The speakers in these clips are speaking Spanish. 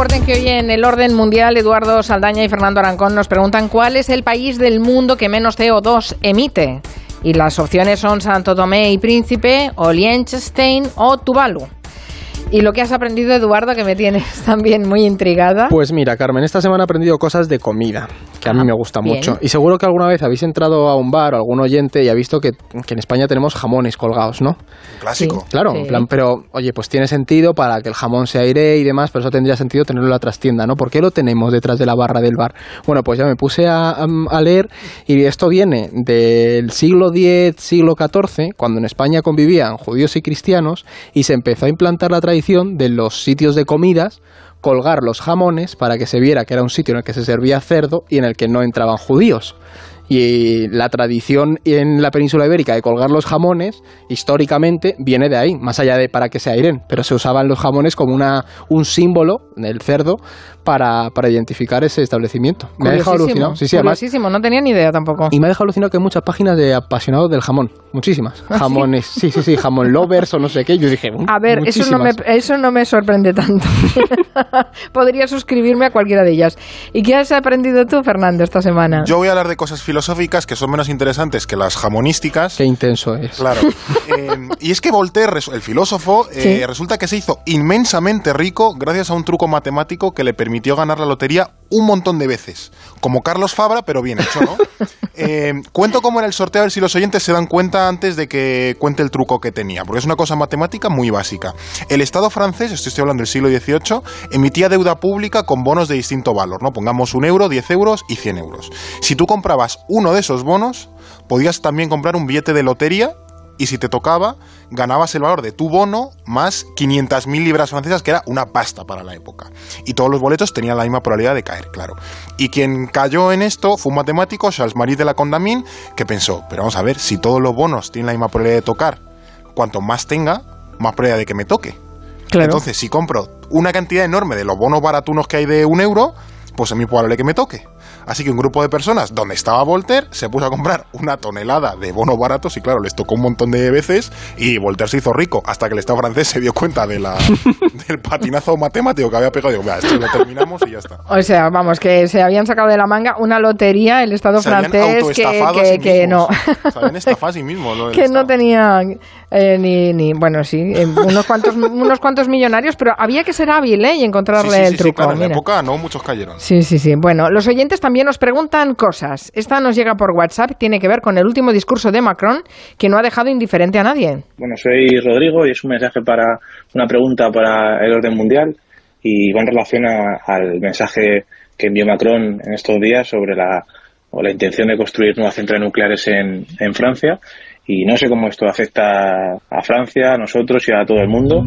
Recuerden que hoy en el orden mundial Eduardo Saldaña y Fernando Arancón nos preguntan cuál es el país del mundo que menos CO2 emite. Y las opciones son Santo Tomé y Príncipe, o Liechtenstein o Tuvalu. Y lo que has aprendido, Eduardo, que me tienes también muy intrigada. Pues mira, Carmen, esta semana he aprendido cosas de comida, que a mí Ah, me gusta bien. mucho. Y seguro que alguna vez habéis entrado a un bar o algún oyente y ha visto que, que en España tenemos jamones colgados, ¿no? Clásico. Claro, Sí. en plan, pero oye, pues tiene sentido para que el jamón se aire y demás, pero eso tendría sentido tenerlo en la trastienda, ¿no? ¿Por qué lo tenemos detrás de la barra del bar? Bueno, pues ya me puse a- a leer y esto viene del siglo X, siglo XIV, cuando en España convivían judíos y cristianos y se empezó a implantar la tradición de los sitios de comidas colgar los jamones para que se viera que era un sitio en el que se servía cerdo y en el que no entraban judíos. Y la tradición en la península ibérica de colgar los jamones, históricamente, viene de ahí, más allá de para que se airen, pero se usaban los jamones como una, un símbolo del cerdo para, para identificar ese establecimiento. Me ha dejado alucinado. Sí, sí, además, no tenía ni idea tampoco. y me ha dejado alucinado que hay muchas páginas de apasionados del jamón, muchísimas. Jamones, sí, sí, sí, jamón lovers o no sé qué. Yo dije, "Mm, A ver, eso no, me, muchísimas". eso no me sorprende tanto. Podría suscribirme a cualquiera de ellas. ¿Y qué has aprendido tú, Fernando, esta semana? Yo voy a hablar de cosas filosóficas que son menos interesantes que las jamonísticas. Qué intenso es. Claro. Eh, y es que Voltaire, el filósofo, eh, Sí. resulta que se hizo inmensamente rico gracias a un truco matemático que le permitió ganar la lotería un montón de veces. Como Carlos Fabra, pero bien hecho, ¿no? Eh, cuento cómo era el sorteo, a ver si los oyentes se dan cuenta antes de que cuente el truco que tenía, porque es una cosa matemática muy básica. El Estado francés, esto estoy hablando del siglo XVIII, emitía deuda pública con bonos de distinto valor, ¿no? Pongamos un euro, 10 euros y 100 euros. Si tú comprabas uno de esos bonos, podías también comprar un billete de lotería y si te tocaba, ganabas el valor de tu bono más 500.000 libras francesas, que era una pasta para la época. Y todos los boletos tenían la misma probabilidad de caer, claro. Y quien cayó en esto fue un matemático, Charles Marie de la Condamine, que pensó, pero vamos a ver, si todos los bonos tienen la misma probabilidad de tocar, cuanto más tenga, más probabilidad de que me toque. Claro. Entonces, si compro una cantidad enorme de los bonos baratunos que hay de un euro, pues es muy probable que me toque. Así que un grupo de personas donde estaba Voltaire se puso a comprar una tonelada de bonos baratos y claro, les tocó un montón de veces y Voltaire se hizo rico hasta que el Estado francés se dio cuenta de la, del patinazo matemático que había pegado digo, "Mira, esto lo terminamos y ya está. O sea, vamos, que se habían sacado de la manga una lotería el Estado Se francés que, que, sí que no. Se habían estafado a sí mismos. lo que no Estado. tenía eh, ni, ni, bueno, sí, eh, unos cuantos, unos cuantos millonarios, pero había que ser hábil ¿eh? y encontrarle sí, sí, el truco. claro, en la época no muchos cayeron. Sí, sí, sí. Bueno, los oyentes también nos preguntan cosas. Esta nos llega por WhatsApp, tiene que ver con el último discurso de Macron, que no ha dejado indiferente a nadie. Bueno, soy Rodrigo y es un mensaje para una pregunta para el orden mundial y va en relación a- al mensaje que envió Macron en estos días sobre la, o la intención de construir nuevas centrales nucleares en, en Francia y no sé cómo esto afecta a Francia, a nosotros y a todo el mundo.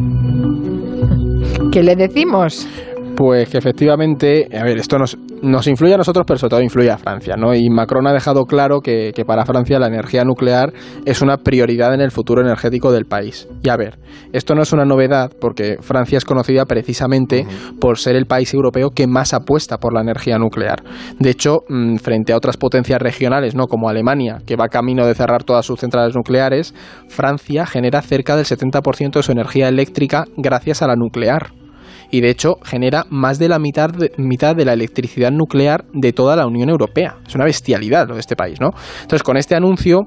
¿Qué le decimos? Pues que efectivamente, a ver, esto nos, nos influye a nosotros, pero sobre todo influye a Francia, ¿no? Y Macron ha dejado claro que, que para Francia la energía nuclear es una prioridad en el futuro energético del país. Y a ver, esto no es una novedad porque Francia es conocida precisamente por ser el país europeo que más apuesta por la energía nuclear. De hecho, mm, frente a otras potencias regionales, ¿no? Como Alemania, que va camino de cerrar todas sus centrales nucleares, Francia genera cerca del 70% de su energía eléctrica gracias a la nuclear y de hecho genera más de la mitad de, mitad de la electricidad nuclear de toda la Unión Europea. Es una bestialidad lo de este país, ¿no? Entonces, con este anuncio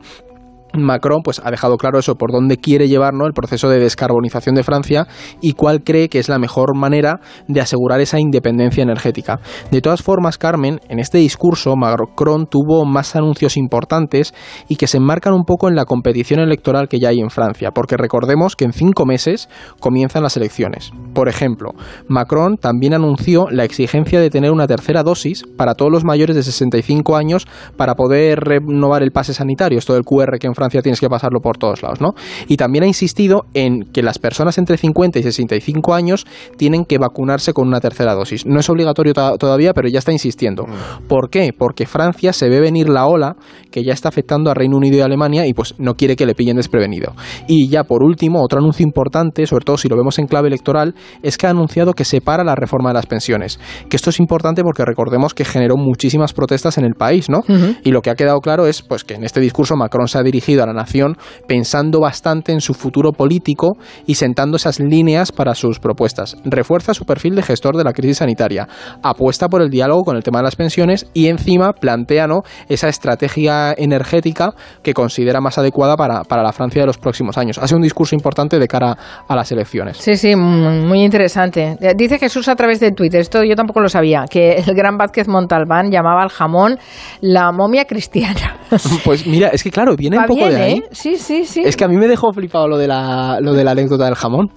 Macron pues ha dejado claro eso por dónde quiere llevar ¿no? el proceso de descarbonización de Francia y cuál cree que es la mejor manera de asegurar esa independencia energética. De todas formas, Carmen, en este discurso Macron tuvo más anuncios importantes y que se enmarcan un poco en la competición electoral que ya hay en Francia, porque recordemos que en cinco meses comienzan las elecciones. Por ejemplo, Macron también anunció la exigencia de tener una tercera dosis para todos los mayores de 65 años para poder renovar el pase sanitario, esto del QR que en Francia tienes que pasarlo por todos lados, ¿no? Y también ha insistido en que las personas entre 50 y 65 años tienen que vacunarse con una tercera dosis. No es obligatorio to- todavía, pero ya está insistiendo. ¿Por qué? Porque Francia se ve venir la ola que ya está afectando a Reino Unido y Alemania y pues no quiere que le pillen desprevenido. Y ya por último, otro anuncio importante, sobre todo si lo vemos en clave electoral, es que ha anunciado que separa la reforma de las pensiones. Que esto es importante porque recordemos que generó muchísimas protestas en el país, ¿no? Y lo que ha quedado claro es pues que en este discurso Macron se ha dirigido dirigido a la nación pensando bastante en su futuro político y sentando esas líneas para sus propuestas. Refuerza su perfil de gestor de la crisis sanitaria, apuesta por el diálogo con el tema de las pensiones y encima plantea ¿no? esa estrategia energética que considera más adecuada para, para la Francia de los próximos años. Hace un discurso importante de cara a las elecciones. Sí, sí, muy interesante. Eh, dice Jesús a través de Twitter, esto yo tampoco lo sabía, que el gran Vázquez Montalbán llamaba al jamón la momia cristiana. Pues mira, es que claro, viene un poco de ahí. ¿eh? Sí, sí, sí. Es que a mí me dejó flipado lo de la, lo de la anécdota del jamón.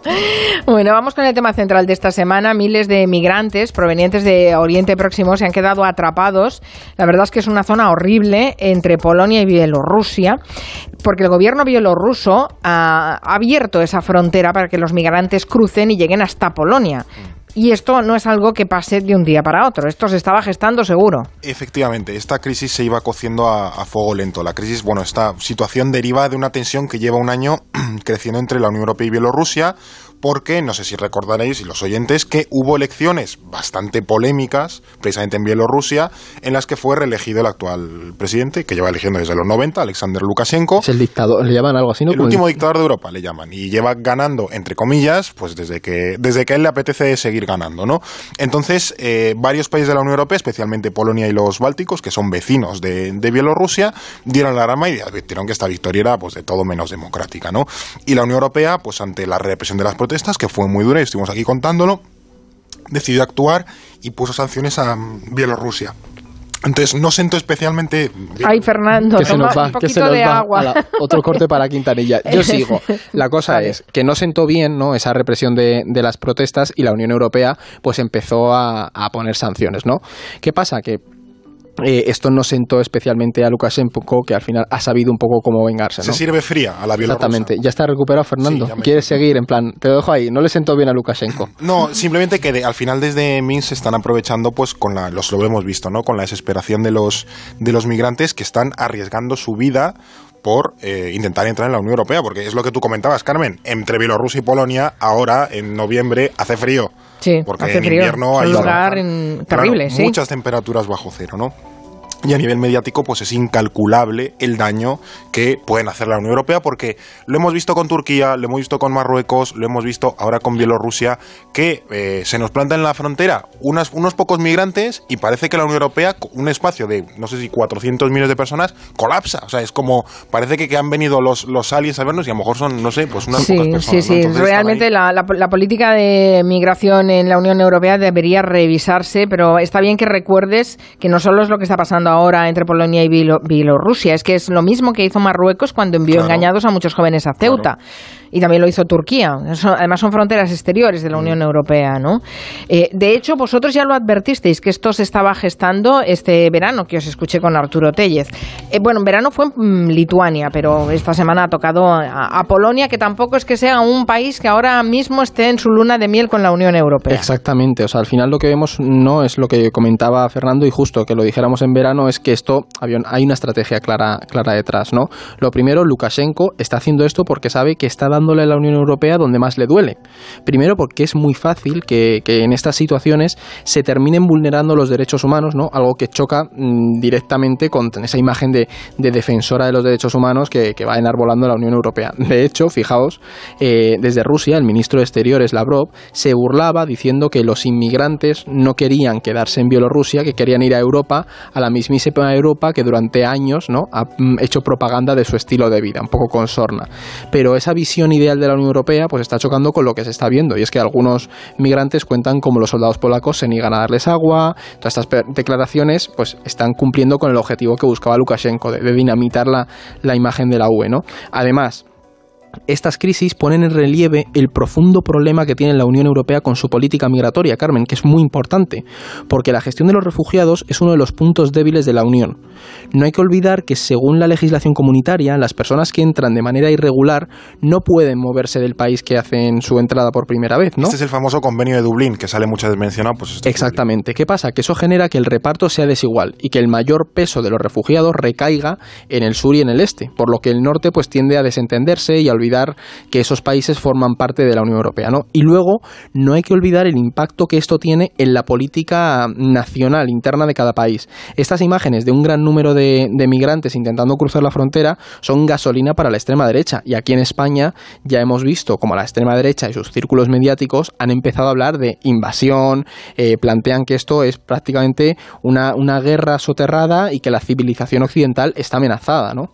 bueno, vamos con el tema central de esta semana. Miles de migrantes provenientes de Oriente Próximo se han quedado atrapados. La verdad es que es una zona horrible entre Polonia y Bielorrusia, porque el gobierno bielorruso ha abierto esa frontera para que los migrantes crucen y lleguen hasta Polonia. Y esto no es algo que pase de un día para otro, esto se estaba gestando seguro. Efectivamente, esta crisis se iba cociendo a, a, fuego lento. La crisis, bueno, esta situación deriva de una tensión que lleva un año creciendo entre la Unión Europea y Bielorrusia, porque no sé si recordaréis, y los oyentes, que hubo elecciones bastante polémicas, precisamente en Bielorrusia, en las que fue reelegido el actual presidente, que lleva eligiendo desde los 90, Alexander Lukashenko. Es el dictador, le llaman algo así, ¿no? El último dictador de Europa, le llaman, y lleva ganando, entre comillas, pues desde que, desde que a él le apetece seguir ganando, ¿no? Entonces, eh, varios países de la Unión Europea, especialmente Polonia y los Bálticos, que son vecinos de, de Bielorrusia, dieron la rama y advirtieron que esta victoria era, pues, de todo menos democrática, ¿no? Y la Unión Europea, pues, ante la represión de las protestas, que fue muy dura y estuvimos aquí contándolo, decidió actuar y puso sanciones a Bielorrusia. Entonces no sentó especialmente. Ay, Fernando, que se toma nos va, un que se nos de va. agua. Ala, otro corte para Quintanilla. Yo sigo. La cosa Vale. es que no sentó bien ¿no? esa represión de, de las protestas y la Unión Europea pues empezó a, a poner sanciones. ¿no? ¿Qué pasa? Que eh, esto no sentó especialmente a Lukashenko, que al final ha sabido un poco cómo vengarse. Se sirve fría a la Bielorrusia. Exactamente. Ya está recuperado Fernando. Sí, me- Quiere seguir, en plan, te lo dejo ahí. No le sentó bien a Lukashenko. No, simplemente que de- al final desde Minsk se están aprovechando, pues con la, los lo hemos visto, ¿no? Con la desesperación de los de los migrantes que están arriesgando su vida por eh, intentar entrar en la Unión Europea, porque es lo que tú comentabas, Carmen. Entre Bielorrusia y Polonia, ahora en noviembre hace frío. Sí, porque hace en frío. invierno hay lugar claro, en- terrible, sí. muchas temperaturas bajo cero, ¿no? Y a nivel mediático, pues es incalculable el daño que pueden hacer la Unión Europea, porque lo hemos visto con Turquía, lo hemos visto con Marruecos, lo hemos visto ahora con Bielorrusia, que eh, se nos plantan en la frontera unas, unos pocos migrantes y parece que la Unión Europea, un espacio de, no sé si 400 millones de personas, colapsa. O sea, es como, parece que, que han venido los, los aliens a vernos y a lo mejor son, no sé, pues unas Sí, pocas personas. sí, ¿no? sí. Entonces están Realmente la, la- la política de migración en la Unión Europea debería revisarse, pero está bien que recuerdes que no solo es lo que está pasando ahora entre Polonia y Bielo- Bielorrusia, es que es lo mismo que hizo Marruecos cuando envió Claro. engañados a muchos jóvenes a Ceuta. Y también lo hizo Turquía. Eso- además son fronteras exteriores Mm. de la Unión Europea, ¿no? Eh, de hecho, vosotros ya lo advertisteis que esto se estaba gestando este verano, que os escuché con Arturo Tellez. Eh, bueno, en verano fue en mm, Lituania, pero esta semana ha tocado a, a Polonia, que tampoco es que sea un país que ahora mismo esté en su luna de miel con la Unión Europea. Exactamente, o sea, al final lo que vemos no es lo que comentaba Fernando y justo que lo dijéramos en verano es que esto hay una estrategia clara clara detrás, ¿no? Lo primero, Lukashenko está haciendo esto porque sabe que está dándole a la Unión Europea donde más le duele. Primero porque es muy fácil que, en estas situaciones se terminen vulnerando los derechos humanos, ¿no? Algo que choca mm, directamente con esa imagen de, de defensora de los derechos humanos que, que va enarbolando la Unión Europea. De hecho, fijaos, eh, desde Rusia, el ministro de Exteriores, Lavrov, se burlaba diciendo que los inmigrantes no querían quedarse en Bielorrusia, que querían ir a Europa, a la mismísima Europa que durante años ¿no? ha mm, hecho propaganda de su estilo de vida, un poco con sorna. Pero esa visión ideal de la Unión Europea pues está chocando con lo que se está viendo, y es que algunos migrantes cuentan como los soldados polacos se niegan a darles agua, todas estas declaraciones pues están cumpliendo con el objetivo que buscaba Lukashenko, de, de dinamitar la, la imagen de la UE, ¿no? Además, estas crisis ponen en relieve el profundo problema que tiene la Unión Europea con su política migratoria, Carmen, que es muy importante, porque la gestión de los refugiados es uno de los puntos débiles de la Unión. No hay que olvidar que según la legislación comunitaria, las personas que entran de manera irregular no pueden moverse del país que hacen su entrada por primera vez, ¿no? Este es el famoso convenio de Dublín, que sale muchas veces mencionado, pues este es Exactamente. ¿Qué pasa? Que eso genera que el reparto sea desigual y que el mayor peso de los refugiados recaiga en el sur y en el este, por lo que el norte pues tiende a desentenderse y a olvidar olvidar que esos países forman parte de la Unión Europea, ¿no? Y luego no hay que olvidar el impacto que esto tiene en la política nacional interna de cada país. Estas imágenes de un gran número de, migrantes intentando cruzar la frontera son gasolina para la extrema derecha y aquí en España ya hemos visto como la extrema derecha y sus círculos mediáticos han empezado a hablar de invasión, eh, plantean que esto es prácticamente una, una guerra soterrada y que la civilización occidental está amenazada, ¿no?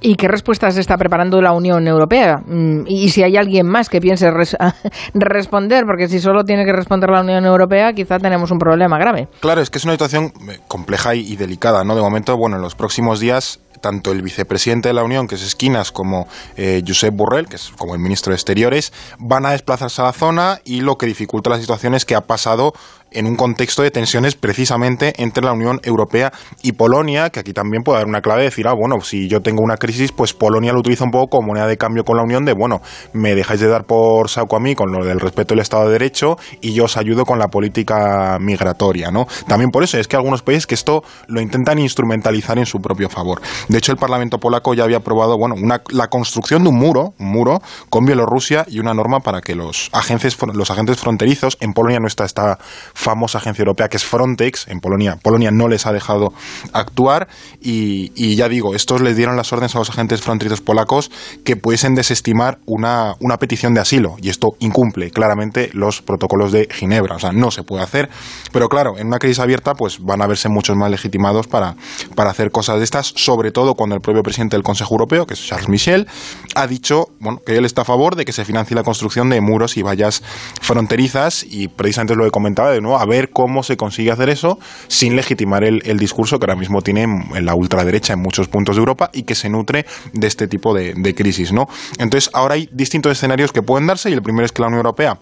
¿Y qué respuestas está preparando la Unión Europea? Mm, y si hay alguien más que piense responder, porque si solo tiene que responder la Unión Europea, quizá tenemos un problema grave. Claro, es que es una situación eh, compleja y, delicada, ¿no? De momento, bueno, en los próximos días tanto el vicepresidente de la Unión, que es Esquinas, como eh, Josep Borrell, que es como el ministro de Exteriores, van a desplazarse a la zona y lo que dificulta la situación es que ha pasado en un contexto de tensiones precisamente entre la Unión Europea y Polonia, que aquí también puede dar una clave de decir, ah, bueno, si yo tengo una crisis, pues Polonia lo utiliza un poco como moneda de cambio con la Unión de, bueno, me dejáis de dar por saco a mí con lo del respeto del Estado de Derecho y yo os ayudo con la política migratoria, ¿no? También por eso es que algunos países que esto lo intentan instrumentalizar en su propio favor. De hecho, el Parlamento polaco ya había aprobado, bueno, una, la construcción de un muro, un muro con Bielorrusia y una norma para que los agentes, los agentes fronterizos, en Polonia no está esta famosa agencia europea que es Frontex, en Polonia, Polonia no les ha dejado actuar y, ya digo, estos les dieron las órdenes a los agentes fronterizos polacos que pudiesen desestimar una, una petición de asilo y esto incumple claramente los protocolos de Ginebra, o sea, no se puede hacer, pero claro, en una crisis abierta pues van a verse muchos más legitimados para, para hacer cosas de estas, sobre todo cuando el propio presidente del Consejo Europeo, que es Charles Michel, ha dicho bueno, que él está a favor de que se financie la construcción de muros y vallas fronterizas y precisamente lo que comentaba de a ver cómo se consigue hacer eso sin legitimar el, discurso que ahora mismo tiene en la ultraderecha en muchos puntos de Europa y que se nutre de este tipo de, de crisis, ¿no? Entonces, ahora hay distintos escenarios que pueden darse y el primero es que la Unión Europea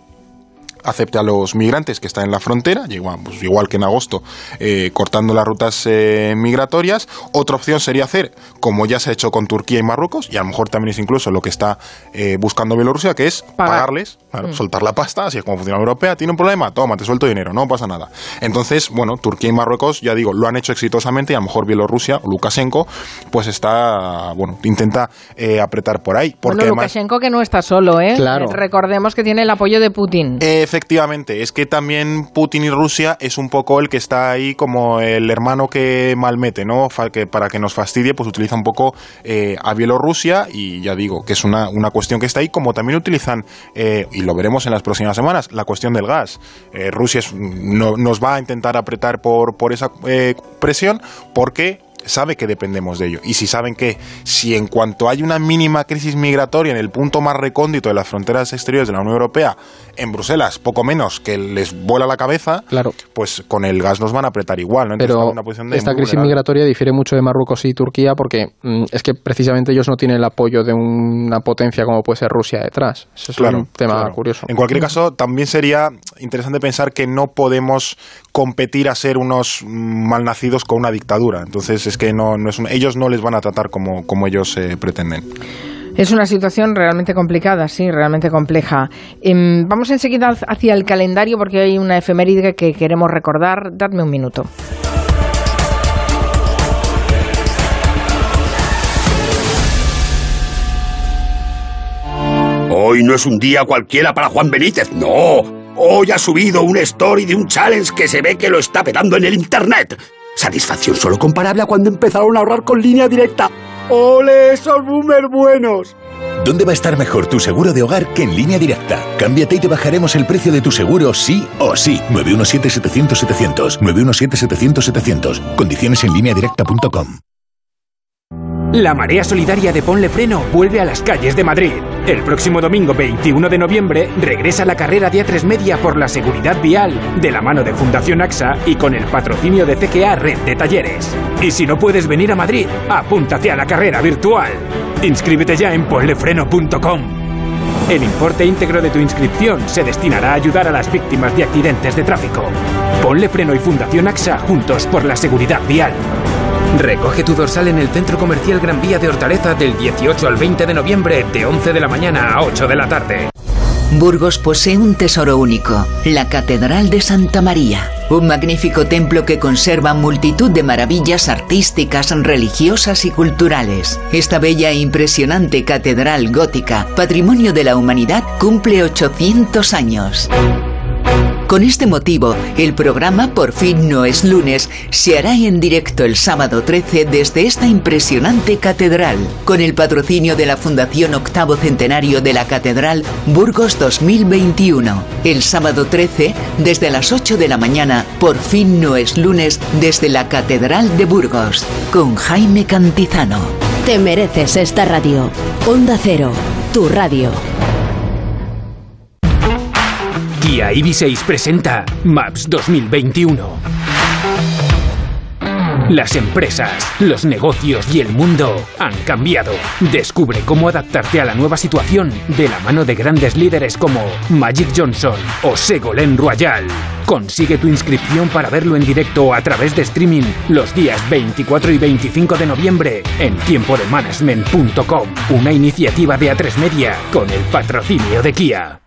acepte a los migrantes que están en la frontera, igual, pues igual que en agosto, eh, cortando las rutas eh, migratorias. Otra opción sería hacer, como ya se ha hecho con Turquía y Marruecos, y a lo mejor también es incluso lo que está eh, buscando Bielorrusia, que es pagarles, mm. soltar la pasta, así es como funciona la Europea, tiene un problema, toma, te suelto dinero, no pasa nada. Entonces, bueno, Turquía y Marruecos, ya digo, lo han hecho exitosamente y a lo mejor Bielorrusia o Lukashenko, pues está, bueno, intenta apretar por ahí. Porque bueno, Lukashenko que no está solo, ¿eh? Claro. Recordemos que tiene el apoyo de Putin. Efectivamente, es que también Putin y Rusia es un poco el que está ahí como el hermano que malmete, ¿no? Que para que nos fastidie, pues utiliza un poco eh, a Bielorrusia y ya digo que es una, una, cuestión que está ahí, como también utilizan, eh, y lo veremos en las próximas semanas, la cuestión del gas. Eh, Rusia no, nos va a intentar apretar por, por esa presión porque sabe que dependemos de ello. Y si saben que si en cuanto hay una mínima crisis migratoria en el punto más recóndito de las fronteras exteriores de la Unión Europea, en Bruselas, poco menos que les vuela la cabeza, claro. pues con el gas nos van a apretar igual. ¿no? Pero esta crisis migratoria difiere mucho de Marruecos y Turquía porque mm, es que precisamente ellos no tienen el apoyo de una potencia como puede ser Rusia detrás. Eso es un tema curioso. En cualquier caso, también sería interesante pensar que no podemos competir a ser unos malnacidos con una dictadura. Entonces es que no, no es ellos no les van a tratar como, como ellos eh, pretenden. Es una situación realmente complicada, sí, realmente compleja. Em, vamos enseguida hacia el calendario porque hay una efeméride que queremos recordar. Dadme un minuto. Hoy no es un día cualquiera para Juan Benítez, no. Hoy ha subido un story de un challenge que se ve que lo está petando en el internet. Satisfacción solo comparable a cuando empezaron a ahorrar con línea directa. ¡Ole, esos boomers buenos! ¿Dónde va a estar mejor tu seguro de hogar que en línea directa? Cámbiate y te bajaremos el precio de tu seguro sí o sí. 917-700-700. 917-700-700. Condiciones en línea directa.com. La Marea Solidaria de Ponle Freno vuelve a las calles de Madrid. El próximo domingo 21 de noviembre regresa la carrera de A3 Media por la seguridad vial de la mano de Fundación AXA y con el patrocinio de CKA Red de Talleres. Y si no puedes venir a Madrid, apúntate a la carrera virtual. Inscríbete ya en ponlefreno.com. El importe íntegro de tu inscripción se destinará a ayudar a las víctimas de accidentes de tráfico. Ponle Freno y Fundación AXA juntos por la seguridad vial. Recoge tu dorsal en el Centro Comercial Gran Vía de Hortaleza del 18 al 20 de noviembre, de 11 de la mañana a 8 de la tarde. Burgos posee un tesoro único, la Catedral de Santa María un magnífico templo que conserva multitud de maravillas artísticas, religiosas y culturales. Esta bella e impresionante catedral gótica, patrimonio de la humanidad, cumple 800 años. Con este motivo, el programa Por fin no es lunes se hará en directo el sábado 13 desde esta impresionante catedral, con el patrocinio de la Fundación Octavo Centenario de la Catedral Burgos 2021. El sábado 13, desde las 8 de la mañana, Por fin no es lunes desde la Catedral de Burgos, con Jaime Cantizano. Te mereces esta radio. Onda Cero, tu radio. Kia EV6 presenta Maps 2021. Las empresas, los negocios y el mundo han cambiado. Descubre cómo adaptarte a la nueva situación de la mano de grandes líderes como Magic Johnson o Ségolène Royal. Consigue tu inscripción para verlo en directo a través de streaming los días 24 y 25 de noviembre en tiempodemanagement.com. Una iniciativa de A3 Media con el patrocinio de Kia.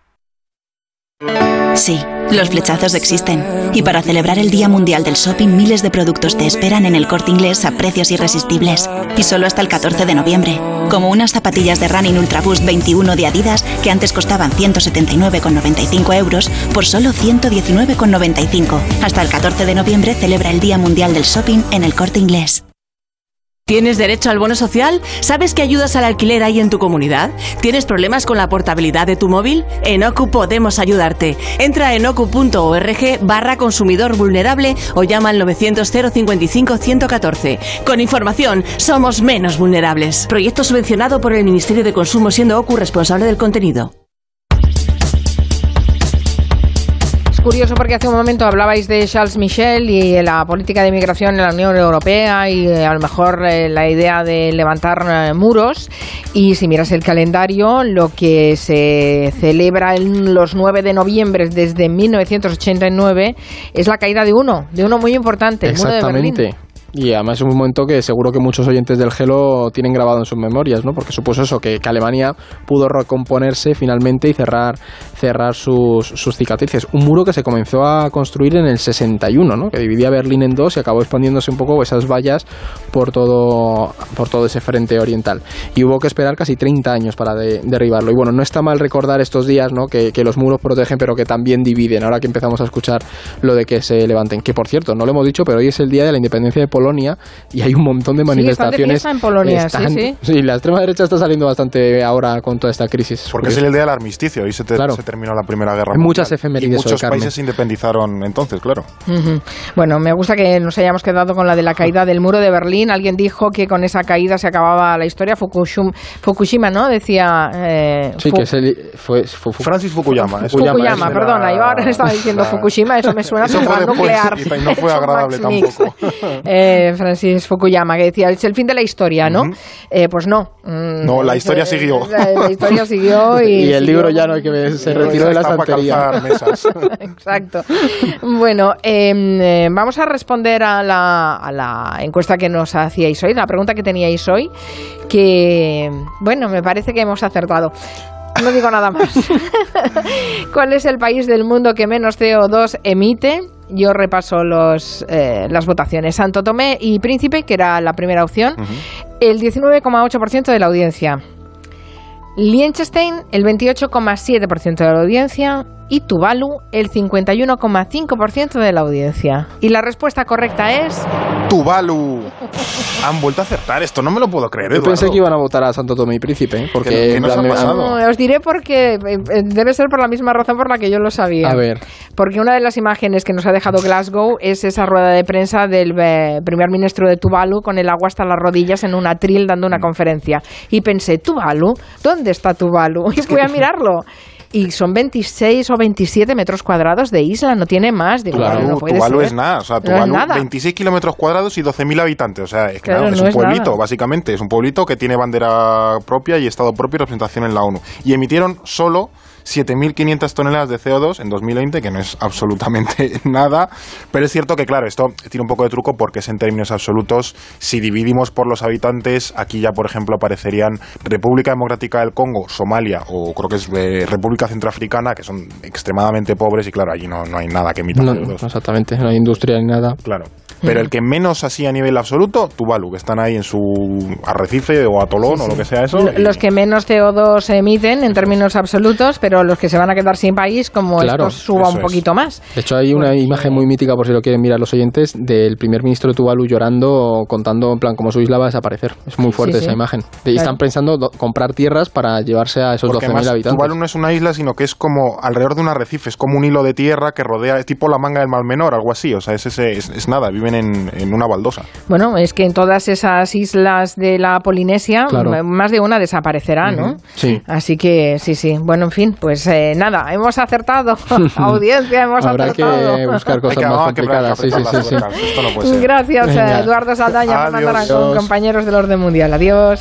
Sí, los flechazos existen. Y para celebrar el Día Mundial del Shopping, miles de productos te esperan en el corte inglés a precios irresistibles. Y solo hasta el 14 de noviembre. Como unas zapatillas de Running Ultra Boost 21 de Adidas que antes costaban 179,95 euros por solo 119,95. Hasta el 14 de noviembre celebra el Día Mundial del Shopping en el corte inglés. ¿Tienes derecho al bono social? ¿Sabes qué ayudas al alquiler hay en tu comunidad? ¿Tienes problemas con la portabilidad de tu móvil? En OCU podemos ayudarte. Entra en ocu.org barra consumidor vulnerable o llama al 900 055 114. Con información, somos menos vulnerables. Proyecto subvencionado por el Ministerio de Consumo siendo OCU responsable del contenido. Curioso porque hace un momento hablabais de Charles Michel y la política de inmigración en la Unión Europea y eh, a lo mejor eh, la idea de levantar eh, muros. Y si miras el calendario, lo que se celebra en los 9 de noviembre desde 1989 es la caída de uno, de uno muy importante, el muro de Berlín. Y además es un momento que seguro que muchos oyentes del Gelo tienen grabado en sus memorias, ¿no? Porque supuso eso, que, que Alemania pudo recomponerse finalmente y cerrar, cerrar sus, sus cicatrices. Un muro que se comenzó a construir en el 61, ¿no? Que dividía Berlín en dos y acabó expandiéndose un poco esas vallas por todo, por todo ese frente oriental. Y hubo que esperar casi 30 años para de- derribarlo. Y bueno, no está mal recordar estos días, ¿no? Que, que los muros protegen, pero que también dividen. Ahora que empezamos a escuchar lo de que se levanten. Que por cierto, no lo hemos dicho, pero hoy es el día de la independencia de Polonia y hay un montón de Sí, están de manifestaciones. fiesta en Polonia, sí, sí. la extrema derecha está saliendo bastante ahora con toda esta crisis. Porque es el día del armisticio y se, te- Claro. se terminó la Primera Guerra Hay muchas efemérides Y muchos Carmen. países se independizaron entonces, claro. Ujú. Bueno, me gusta que nos hayamos quedado con la de la caída del muro de Berlín. Alguien dijo que con esa caída se acababa la historia. Fukushima, Fukushima ¿no? Decía. eh, Sí, Fu- que es el, fue, fue- fue- Francis Fukuyama. eso. Fukuyama, Fukuyama, perdona, yo ahora estaba diciendo la- Fukushima, eso me suena a nuclear. y no fue agradable tampoco. Eh, Francis Fukuyama, que decía, es el fin de la historia, ¿no? Eh, pues no. Mm, No, la eh, historia siguió. La, la historia siguió y... y el siguió- libro ya no hay que ver, se retiró de la estantería. Exacto. Bueno, em, eh, vamos a responder a la, a la encuesta que nos hacíais hoy, la pregunta que teníais hoy, que, bueno, me parece que hemos acertado. No digo nada más. ¿Cuál es el país del mundo que menos CO2 emite? Yo repaso los, eh, las votaciones. Santo Tomé y Príncipe, que era la primera opción, el 19,8% de la audiencia. Liechtenstein, el 28,7% de la audiencia. Y Tuvalu, el 51,5% de la audiencia. Y la respuesta correcta es... Tuvalu. Han vuelto a acertar esto, no me lo puedo creer. Yo pensé que iban a votar a Santo Tomé y Príncipe, ¿eh? porque ¿Qué- qué en nos me- pasado? No, os diré porque eh, debe ser por la misma razón por la que yo lo sabía. A ver, Porque una de las imágenes que nos ha dejado Glasgow es esa rueda de prensa del eh, primer ministro de Tuvalu con el agua hasta las rodillas en un atril dando Mm. una conferencia. Y pensé, ¿Tuvalu? ¿Dónde está Tuvalu? Y fui a mirarlo. Y son 26 o 27 metros cuadrados de isla, no tiene más. Digo, Claro, no Tuvalu, es nada, o sea, No Tuvalu, nada. 26 kilómetros cuadrados y 12.000 habitantes, o sea, es, que Claro, nada, es no un es pueblito, nada. básicamente, es un pueblito que tiene bandera propia y estado propio y representación en la ONU. Y emitieron solo 7.500 toneladas de CO2 en 2020, que no es absolutamente nada, pero es cierto que, claro, esto tiene un poco de truco porque es en términos absolutos, si dividimos por los habitantes, aquí ya, por ejemplo, aparecerían República Democrática del Congo, Somalia o creo que es eh, República Centroafricana, que son extremadamente pobres y, claro, allí no, no hay nada que emita No, CO2. exactamente, no hay industria ni nada. Claro. Pero el que menos así a nivel absoluto, Tuvalu, que están ahí en su arrecife o atolón o lo que sea eso. Y- Los que menos CO2 emiten en términos absolutos, pero los que se van a quedar sin país, como Claro, esto suba un es. poquito más. De hecho, hay una imagen muy mítica, por si lo quieren mirar los oyentes, del primer ministro de Tuvalu llorando, contando en plan como su isla va a desaparecer. Es muy fuerte Sí, sí. esa imagen. Y Claro. están pensando do- comprar tierras para llevarse a esos Porque 12.000 además habitantes. Tuvalu no es una isla, sino que es como alrededor de un arrecife, es como un hilo de tierra que rodea, es tipo la manga del Mar Menor, algo así. O sea, es, ese- es, es nada, viven en, en una baldosa. Bueno, es que en todas esas islas de la Polinesia, Claro. más de una desaparecerá, ¿no? Sí. Así que sí, sí. Bueno, en fin, pues eh, nada, hemos acertado. Audiencia, hemos Habrá que acertado. buscar cosas que- más que complicadas. Sí, sí, sí. Gracias, eh, Venga. Eduardo Saldaña, Fernando. Arancón, compañeros del Orden Mundial. Adiós.